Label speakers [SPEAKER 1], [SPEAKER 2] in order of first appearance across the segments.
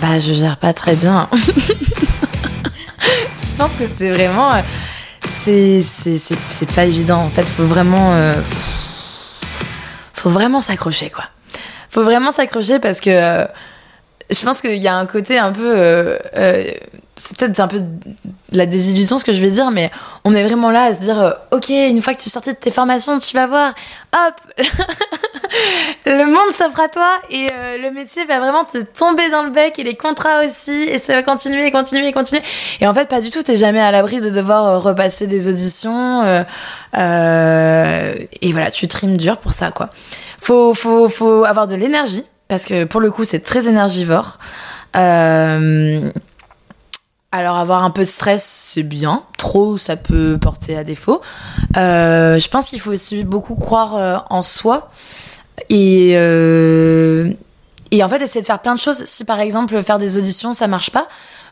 [SPEAKER 1] Bah, je gère pas très bien. je pense que c'est vraiment. euh, C'est, pas évident. En fait, faut vraiment. euh, faut vraiment s'accrocher, quoi. Faut vraiment s'accrocher parce que. euh, je pense qu'il y a un côté un peu. C'est peut-être un peu la désillusion ce que je vais dire, mais on est vraiment là à se dire euh, Ok, une fois que tu es sorti de tes formations, tu vas voir, hop Le monde s'offre à toi et euh, le métier va vraiment te tomber dans le bec et les contrats aussi, et ça va continuer et continuer et continuer. Et en fait, pas du tout, t'es jamais à l'abri de devoir euh, repasser des auditions. et voilà, tu trimes dur pour ça, quoi. Faut, faut, faut avoir de l'énergie, parce que pour le coup, c'est très énergivore. Euh, alors avoir un peu de stress, c'est bien. Trop, ça peut porter à défaut. Euh, je pense qu'il faut aussi beaucoup croire euh, en soi et euh, et en fait essayer de faire plein de choses. Si par exemple faire des auditions, ça marche pas.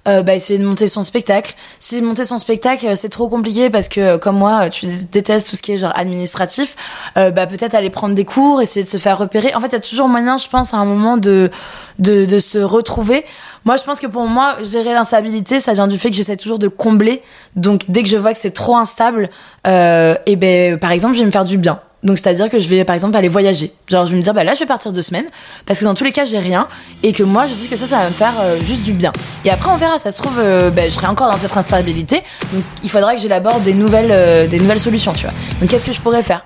[SPEAKER 1] Euh, bah, essayer de monter son spectacle. Si monter son spectacle, euh, c'est trop compliqué parce que, euh, comme moi, tu détestes tout ce qui est genre administratif, euh, bah, peut-être aller prendre des cours, essayer de se faire repérer. En fait, il y a toujours moyen, je pense, à un moment de, de, de se retrouver. Moi, je pense que pour moi, gérer l'instabilité, ça vient du fait que j'essaie toujours de combler. Donc, dès que je vois que c'est trop instable, euh, et ben, par exemple, je vais me faire du bien. Donc, c'est-à-dire que je vais, par exemple, aller voyager. Genre, je vais me dire, bah là, je vais partir deux semaines, parce que dans tous les cas, j'ai rien, et que moi, je sais que ça, ça va me faire euh, juste du bien. Et après, on verra, ça se trouve, euh, bah, je serai encore dans cette instabilité. Donc, il faudra que j'élabore des nouvelles, euh, des nouvelles solutions, tu vois. Donc, qu'est-ce que je pourrais faire?